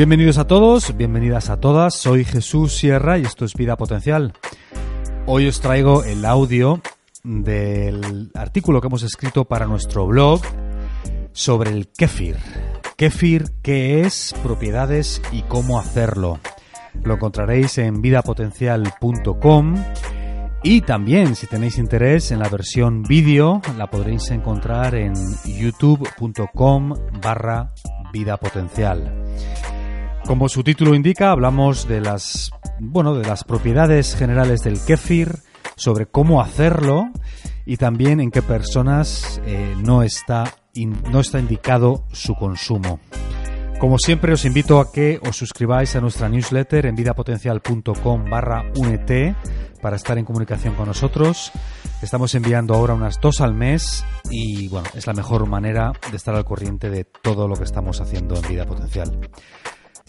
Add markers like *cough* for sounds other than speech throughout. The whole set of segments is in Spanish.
Bienvenidos a todos, bienvenidas a todas. Soy Jesús Sierra y esto es Vida Potencial. Hoy os traigo el audio del artículo que hemos escrito para nuestro blog sobre el kéfir. Kéfir, qué es, propiedades y cómo hacerlo. Lo encontraréis en vidapotencial.com y también, si tenéis interés en la versión vídeo, la podréis encontrar en youtube.com barra vidapotencial. Como su título indica, hablamos de las, bueno, de las propiedades generales del kéfir, sobre cómo hacerlo y también en qué personas eh, no, está no está indicado su consumo. Como siempre os invito a que os suscribáis a nuestra newsletter en vidapotencial.com barra unete para estar en comunicación con nosotros. Estamos enviando ahora unas dos al mes y bueno, es la mejor manera de estar al corriente de todo lo que estamos haciendo en Vida Potencial.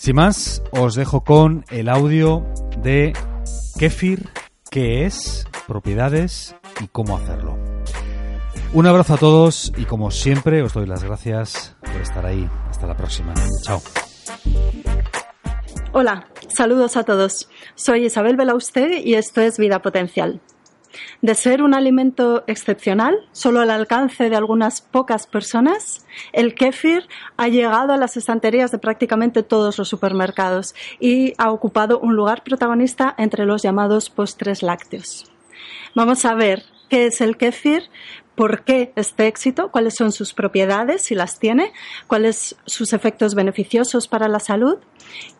Sin más, os dejo con el audio de Kefir, qué es, propiedades y cómo hacerlo. Un abrazo a todos y como siempre os doy las gracias por estar ahí. Hasta la próxima. Chao. Hola, saludos a todos. Soy Isabel Belauste y esto es Vida Potencial. De ser un alimento excepcional, solo al alcance de algunas pocas personas, el kéfir ha llegado a las estanterías de prácticamente todos los supermercados y ha ocupado un lugar protagonista entre los llamados postres lácteos. Vamos a ver qué es el kéfir, por qué este éxito, cuáles son sus propiedades, si las tiene, cuáles sus efectos beneficiosos para la salud,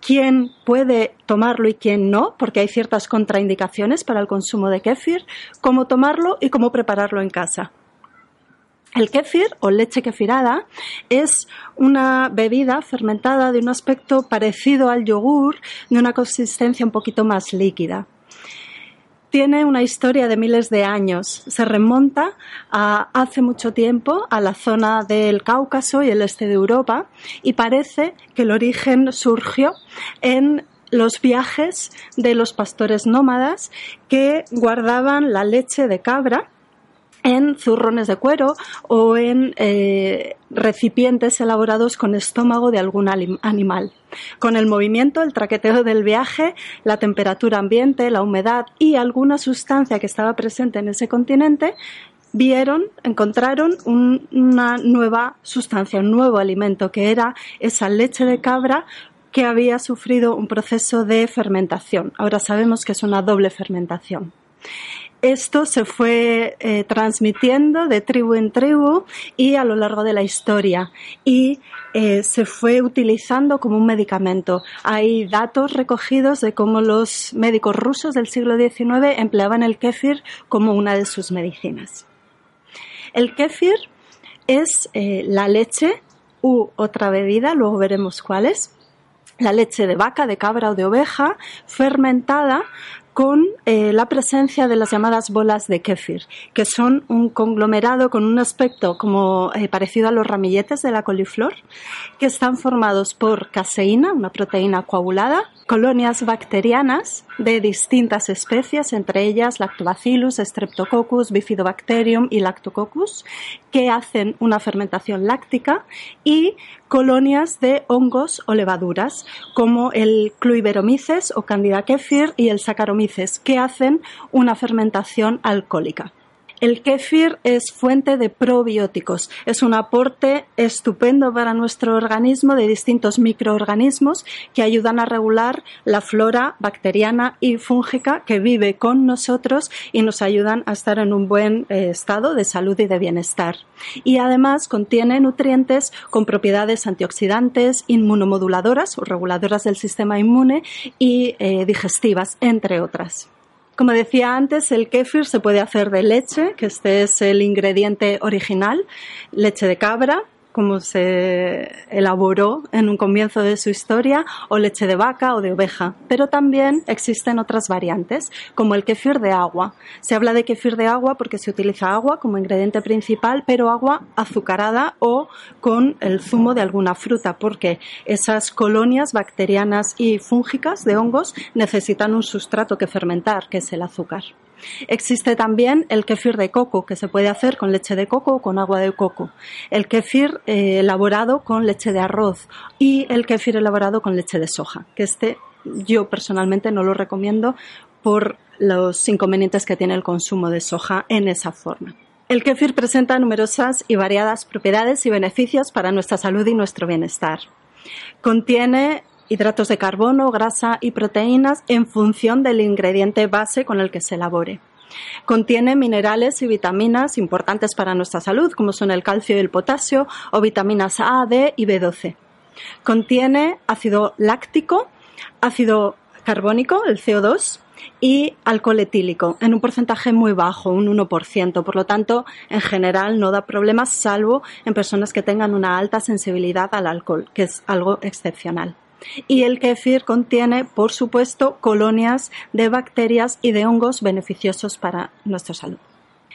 quién puede tomarlo y quién no, porque hay ciertas contraindicaciones para el consumo de kéfir, cómo tomarlo y cómo prepararlo en casa. El kéfir o leche kefirada es una bebida fermentada de un aspecto parecido al yogur, de una consistencia un poquito más líquida tiene una historia de miles de años. Se remonta a hace mucho tiempo a la zona del Cáucaso y el este de Europa y parece que el origen surgió en los viajes de los pastores nómadas que guardaban la leche de cabra en zurrones de cuero o en eh, recipientes elaborados con estómago de algún animal. Con el movimiento, el traqueteo del viaje, la temperatura ambiente, la humedad y alguna sustancia que estaba presente en ese continente, vieron, encontraron una nueva sustancia, un nuevo alimento, que era esa leche de cabra que había sufrido un proceso de fermentación. Ahora sabemos que es una doble fermentación esto se fue eh, transmitiendo de tribu en tribu y a lo largo de la historia y eh, se fue utilizando como un medicamento. Hay datos recogidos de cómo los médicos rusos del siglo XIX empleaban el kéfir como una de sus medicinas. El kéfir es eh, la leche u otra bebida, luego veremos cuál es, la leche de vaca, de cabra o de oveja fermentada con eh, la presencia de las llamadas bolas de kéfir, que son un conglomerado con un aspecto como eh, parecido a los ramilletes de la coliflor, que están formados por caseína, una proteína coagulada, colonias bacterianas de distintas especies, entre ellas Lactobacillus, Streptococcus, Bifidobacterium y Lactococcus, que hacen una fermentación láctica y colonias de hongos o levaduras, como el Cluiberomyces o Candida kefir y el Saccharomyces, que hacen una fermentación alcohólica. El kéfir es fuente de probióticos. Es un aporte estupendo para nuestro organismo de distintos microorganismos que ayudan a regular la flora bacteriana y fúngica que vive con nosotros y nos ayudan a estar en un buen eh, estado de salud y de bienestar. Y además contiene nutrientes con propiedades antioxidantes, inmunomoduladoras o reguladoras del sistema inmune y eh, digestivas, entre otras. Como decía antes, el kéfir se puede hacer de leche, que este es el ingrediente original, leche de cabra, como se elaboró en un comienzo de su historia, o leche de vaca o de oveja. Pero también existen otras variantes, como el kefir de agua. Se habla de kefir de agua porque se utiliza agua como ingrediente principal, pero agua azucarada o con el zumo de alguna fruta, porque esas colonias bacterianas y fúngicas de hongos necesitan un sustrato que fermentar, que es el azúcar. Existe también el kefir de coco, que se puede hacer con leche de coco o con agua de coco. El kefir eh, elaborado con leche de arroz y el kefir elaborado con leche de soja, que este yo personalmente no lo recomiendo por los inconvenientes que tiene el consumo de soja en esa forma. El kefir presenta numerosas y variadas propiedades y beneficios para nuestra salud y nuestro bienestar. Contiene hidratos de carbono, grasa y proteínas en función del ingrediente base con el que se elabore. Contiene minerales y vitaminas importantes para nuestra salud, como son el calcio y el potasio, o vitaminas A, D y B12. Contiene ácido láctico, ácido carbónico, el CO2, y alcohol etílico en un porcentaje muy bajo, un 1%. Por lo tanto, en general no da problemas, salvo en personas que tengan una alta sensibilidad al alcohol, que es algo excepcional. Y el kéfir contiene, por supuesto, colonias de bacterias y de hongos beneficiosos para nuestra salud.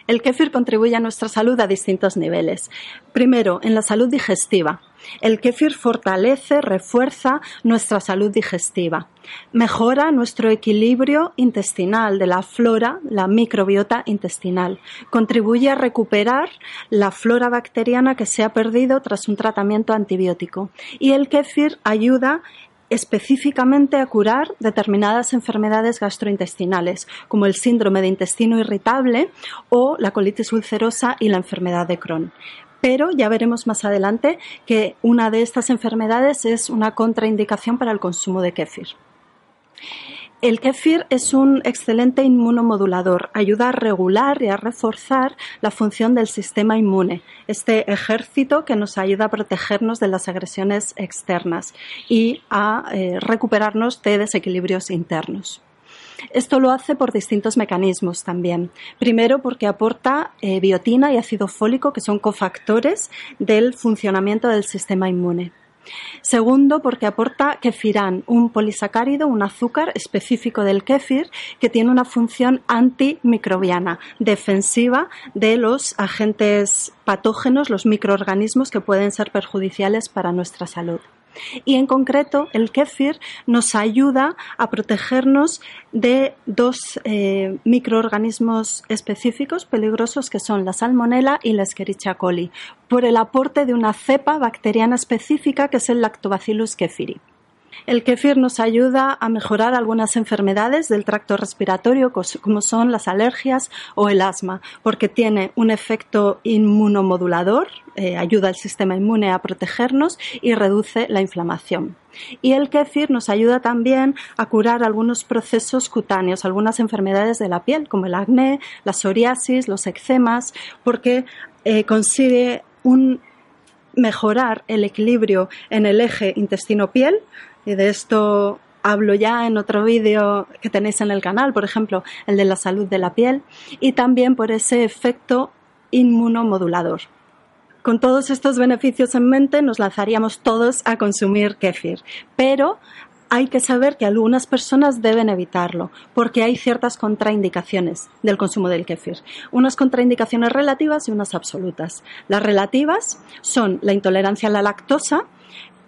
El kéfir contribuye a nuestra salud a distintos niveles. Primero, en la salud digestiva. El kéfir fortalece, refuerza nuestra salud digestiva. Mejora nuestro equilibrio intestinal de la flora, la microbiota intestinal. Contribuye a recuperar la flora bacteriana que se ha perdido tras un tratamiento antibiótico. Y el kéfir ayuda específicamente a curar determinadas enfermedades gastrointestinales, como el síndrome de intestino irritable o la colitis ulcerosa y la enfermedad de Crohn. Pero ya veremos más adelante que una de estas enfermedades es una contraindicación para el consumo de kéfir. El kéfir es un excelente inmunomodulador, ayuda a regular y a reforzar la función del sistema inmune, este ejército que nos ayuda a protegernos de las agresiones externas y a eh, recuperarnos de desequilibrios internos. Esto lo hace por distintos mecanismos también. Primero, porque aporta eh, biotina y ácido fólico, que son cofactores del funcionamiento del sistema inmune. Segundo, porque aporta kefirán, un polisacárido, un azúcar específico del kéfir que tiene una función antimicrobiana, defensiva de los agentes patógenos, los microorganismos que pueden ser perjudiciales para nuestra salud. Y en concreto, el kéfir nos ayuda a protegernos de dos eh, microorganismos específicos peligrosos que son la salmonella y la Escherichia coli, por el aporte de una cepa bacteriana específica que es el Lactobacillus kefiri. El kéfir nos ayuda a mejorar algunas enfermedades del tracto respiratorio, como son las alergias o el asma, porque tiene un efecto inmunomodulador, eh, ayuda al sistema inmune a protegernos y reduce la inflamación. Y el kéfir nos ayuda también a curar algunos procesos cutáneos, algunas enfermedades de la piel, como el acné, la psoriasis, los eczemas, porque eh, consigue un mejorar el equilibrio en el eje intestino-piel, y de esto hablo ya en otro vídeo que tenéis en el canal, por ejemplo, el de la salud de la piel, y también por ese efecto inmunomodulador. Con todos estos beneficios en mente, nos lanzaríamos todos a consumir kéfir, pero hay que saber que algunas personas deben evitarlo porque hay ciertas contraindicaciones del consumo del kéfir. Unas contraindicaciones relativas y unas absolutas. Las relativas son la intolerancia a la lactosa,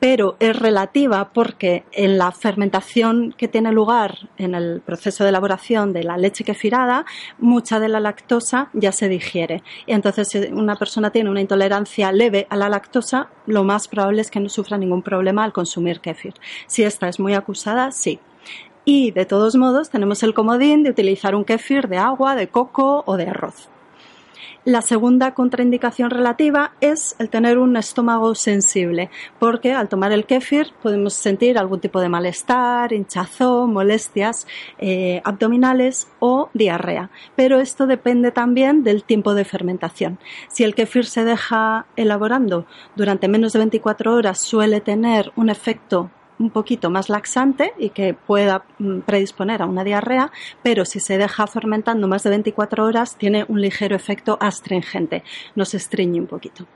pero es relativa porque en la fermentación que tiene lugar en el proceso de elaboración de la leche kefirada, mucha de la lactosa ya se digiere. Y entonces, si una persona tiene una intolerancia leve a la lactosa, lo más probable es que no sufra ningún problema al consumir kefir. Si esta es muy acusada, sí. Y de todos modos, tenemos el comodín de utilizar un kefir de agua, de coco o de arroz. La segunda contraindicación relativa es el tener un estómago sensible, porque al tomar el kéfir podemos sentir algún tipo de malestar, hinchazón, molestias eh, abdominales o diarrea. Pero esto depende también del tiempo de fermentación. Si el kéfir se deja elaborando durante menos de 24 horas suele tener un efecto un poquito más laxante y que pueda mm, predisponer a una diarrea, pero si se deja fermentando más de 24 horas tiene un ligero efecto astringente, nos estreñe un poquito.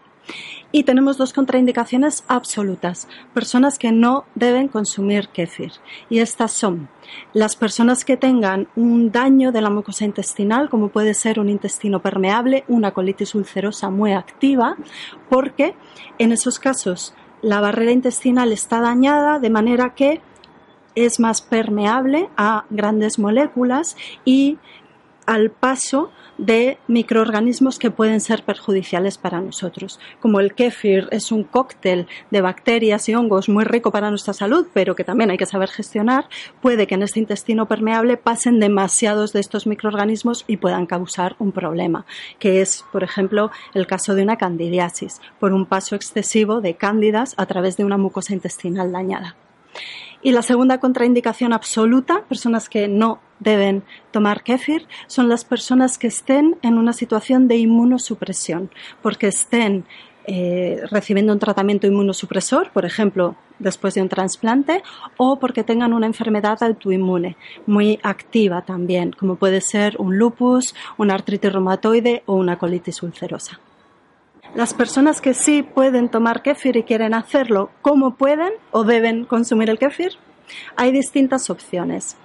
Y tenemos dos contraindicaciones absolutas. Personas que no deben consumir kéfir. Y estas son las personas que tengan un daño de la mucosa intestinal, como puede ser un intestino permeable, una colitis ulcerosa muy activa, porque en esos casos la barrera intestinal está dañada de manera que es más permeable a grandes moléculas y al paso de microorganismos que pueden ser perjudiciales para nosotros. Como el kéfir es un cóctel de bacterias y hongos muy rico para nuestra salud, pero que también hay que saber gestionar, puede que en este intestino permeable pasen demasiados de estos microorganismos y puedan causar un problema, que es, por ejemplo, el caso de una candidiasis, por un paso excesivo de cándidas a través de una mucosa intestinal dañada. Y la segunda contraindicación absoluta, personas que no deben tomar kéfir, son las personas que estén en una situación de inmunosupresión, porque estén eh, recibiendo un tratamiento inmunosupresor, por ejemplo, después de un trasplante, o porque tengan una enfermedad autoinmune muy activa también, como puede ser un lupus, una artritis reumatoide o una colitis ulcerosa. Las personas que sí pueden tomar kéfir y quieren hacerlo, ¿cómo pueden o deben consumir el kéfir? Hay distintas opciones.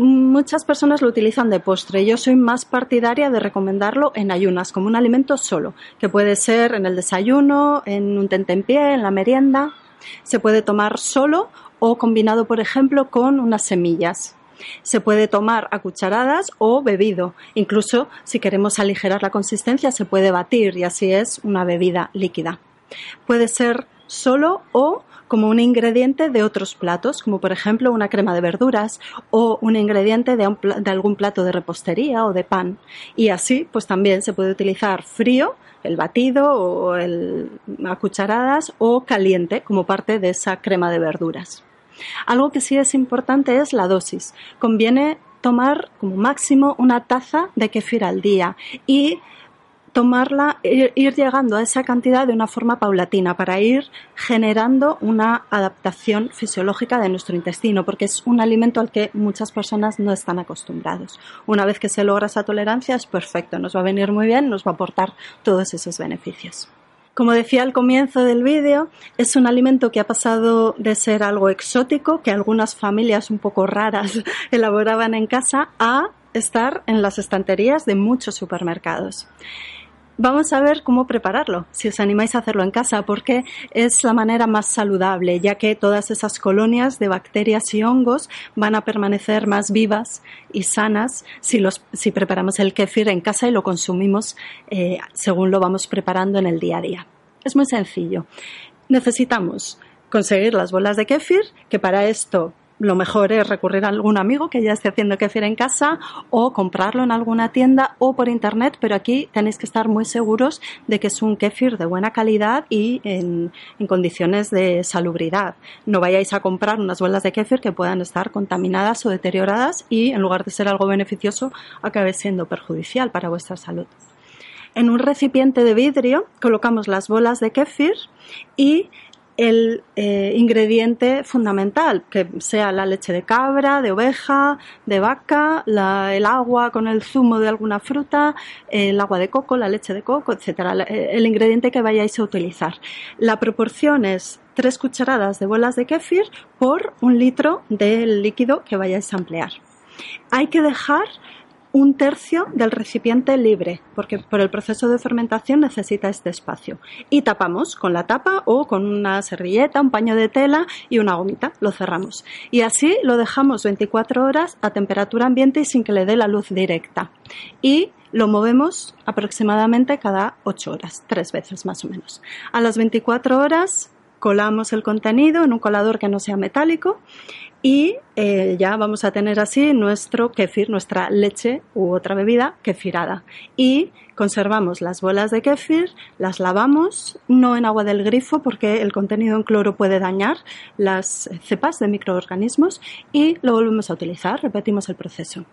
Muchas personas lo utilizan de postre. Yo soy más partidaria de recomendarlo en ayunas, como un alimento solo, que puede ser en el desayuno, en un tentempié, en la merienda. Se puede tomar solo o combinado, por ejemplo, con unas semillas. Se puede tomar a cucharadas o bebido. Incluso si queremos aligerar la consistencia se puede batir y así es una bebida líquida. Puede ser solo o como un ingrediente de otros platos, como por ejemplo una crema de verduras o un ingrediente de, algún plato de repostería o de pan. Y así, pues también se puede utilizar frío, el batido o el, a cucharadas o caliente como parte de esa crema de verduras. Algo que sí es importante es la dosis. Conviene tomar como máximo una taza de kefir al día y tomarla, ir, llegando a esa cantidad de una forma paulatina para ir generando una adaptación fisiológica de nuestro intestino, porque es un alimento al que muchas personas no están acostumbrados. Una vez que se logra esa tolerancia es perfecto, nos va a venir muy bien, nos va a aportar todos esos beneficios. Como decía al comienzo del vídeo, es un alimento que ha pasado de ser algo exótico, que algunas familias un poco raras *laughs* elaboraban en casa, a estar en las estanterías de muchos supermercados. Vamos a ver cómo prepararlo, si os animáis a hacerlo en casa, porque es la manera más saludable, ya que todas esas colonias de bacterias y hongos van a permanecer más vivas y sanas si, los, si preparamos el kéfir en casa y lo consumimos eh, según lo vamos preparando en el día a día. Es muy sencillo. Necesitamos conseguir las bolas de kéfir, que para esto lo mejor es recurrir a algún amigo que ya esté haciendo kefir en casa o comprarlo en alguna tienda o por internet, pero aquí tenéis que estar muy seguros de que es un kefir de buena calidad y en, condiciones de salubridad. No vayáis a comprar unas bolas de kefir que puedan estar contaminadas o deterioradas y en lugar de ser algo beneficioso acabe siendo perjudicial para vuestra salud. En un recipiente de vidrio colocamos las bolas de kefir y el eh, ingrediente fundamental, que sea la leche de cabra, de oveja, de vaca, el agua con el zumo de alguna fruta, el agua de coco, la leche de coco, etcétera, eh, el ingrediente que vayáis a utilizar. La proporción es tres cucharadas de bolas de kéfir por un litro del líquido que vayáis a emplear. Hay que dejar un tercio del recipiente libre, porque por el proceso de fermentación necesita este espacio. Y tapamos con la tapa o con una servilleta, un paño de tela y una gomita. Lo cerramos. Y así lo dejamos 24 horas a temperatura ambiente y sin que le dé la luz directa. Y lo movemos aproximadamente cada 8 horas, tres veces más o menos. A las 24 horas colamos el contenido en un colador que no sea metálico y eh, ya vamos a tener así nuestro kefir, nuestra leche u otra bebida kefirada. Y conservamos las bolas de kefir, las lavamos, no en agua del grifo porque el contenido en cloro puede dañar las cepas de microorganismos y lo volvemos a utilizar, repetimos el proceso.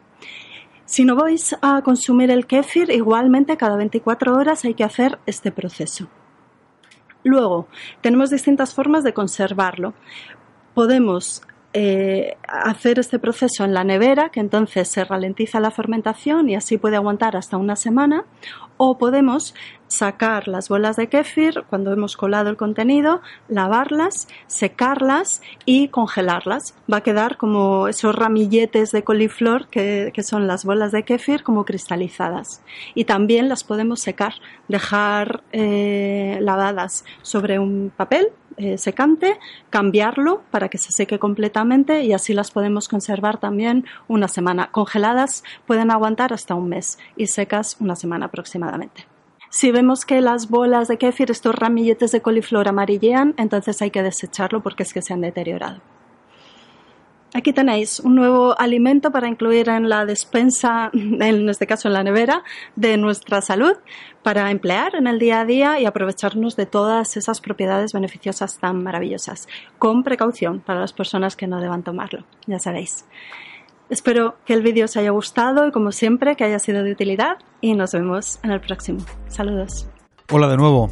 Si no vais a consumir el kefir, igualmente cada 24 horas hay que hacer este proceso. Luego, tenemos distintas formas de conservarlo. Podemos eh, hacer este proceso en la nevera, que entonces se ralentiza la fermentación y así puede aguantar hasta una semana, o podemos sacar las bolas de kéfir cuando hemos colado el contenido, lavarlas, secarlas y congelarlas. Va a quedar como esos ramilletes de coliflor que, son las bolas de kéfir como cristalizadas. Y también las podemos secar, dejar eh, lavadas sobre un papel eh, secante, cambiarlo para que se seque completamente y así las podemos conservar también una semana. Congeladas pueden aguantar hasta un mes y secas una semana aproximadamente. Si vemos que las bolas de kéfir, estos ramilletes de coliflor amarillean, entonces hay que desecharlo porque es que se han deteriorado. Aquí tenéis un nuevo alimento para incluir en la despensa, en este caso en la nevera, de nuestra salud, para emplear en el día a día y aprovecharnos de todas esas propiedades beneficiosas tan maravillosas, con precaución para las personas que no deban tomarlo, ya sabéis. Espero que el vídeo os haya gustado y como siempre que haya sido de utilidad y nos vemos en el próximo. Saludos. Hola de nuevo.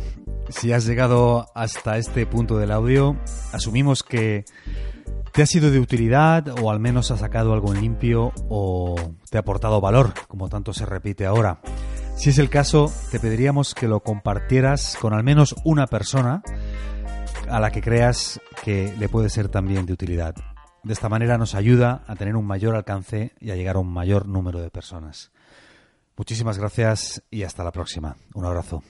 Si has llegado hasta este punto del audio, asumimos que ¿Te ha sido de utilidad o al menos ha sacado algo en limpio o te ha aportado valor, como tanto se repite ahora? Si es el caso, te pediríamos que lo compartieras con al menos una persona a la que creas que le puede ser también de utilidad. De esta manera nos ayuda a tener un mayor alcance y a llegar a un mayor número de personas. Muchísimas gracias y hasta la próxima. Un abrazo.